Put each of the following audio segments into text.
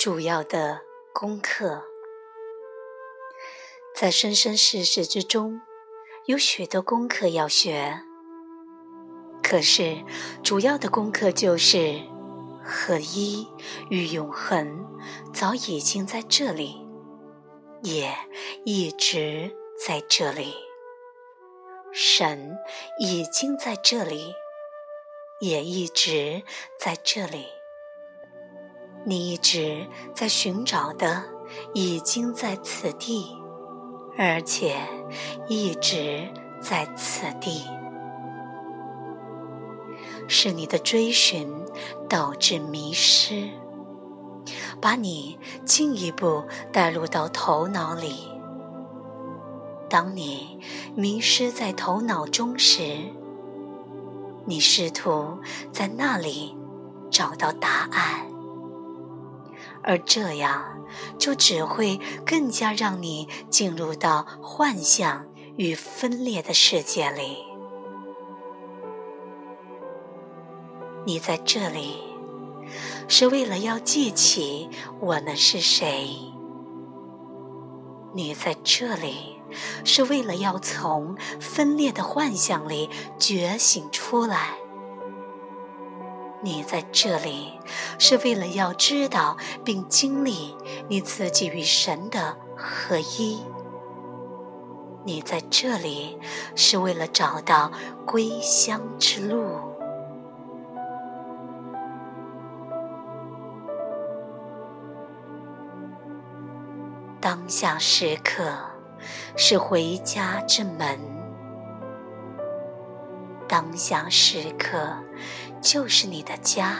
主要的功课。在生生世世之中，有许多功课要学。可是，主要的功课就是合一与永恒，早已经在这里，也一直在这里。神已经在这里，也一直在这里。你一直在寻找的，已经在此地，而且一直在此地。是你的追寻导致迷失，把你进一步带入到头脑里。当你迷失在头脑中时，你试图在那里找到答案，而这样就只会更加让你进入到幻象与分裂的世界里。你在这里是为了要记起我们是谁。你在这里是为了要从分裂的幻想里觉醒出来。你在这里是为了要知道并经历你自己与神的合一。你在这里是为了找到归乡之路。当下时刻是回家之门，当下时刻就是你的家，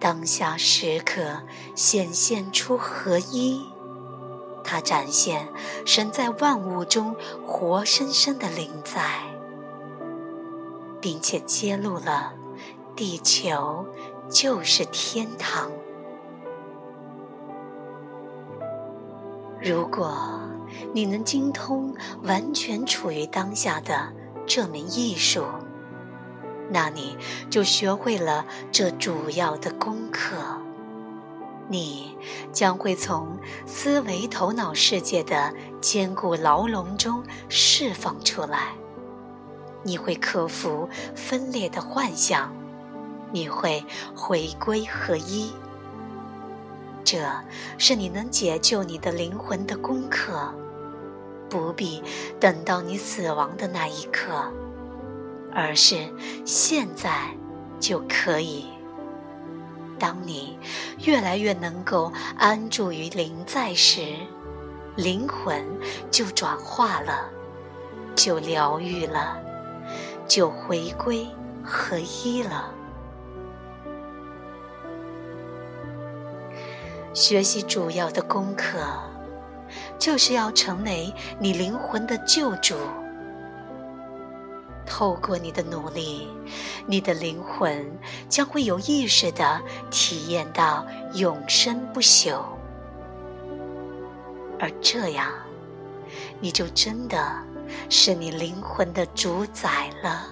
当下时刻显现出合一，它展现神在万物中活生生的灵在，并且揭露了地球就是天堂。如果你能精通完全处于当下的这门艺术，那你就学会了这主要的功课。你将会从思维头脑世界的坚固牢笼中释放出来，你会克服分裂的幻想，你会回归合一。这是你能解救你的灵魂的功课，不必等到你死亡的那一刻，而是现在就可以。当你越来越能够安住于灵在时，灵魂就转化了，就疗愈了，就回归合一了。学习主要的功课，就是要成为你灵魂的救主。透过你的努力，你的灵魂将会有意识的体验到永生不朽，而这样，你就真的是你灵魂的主宰了。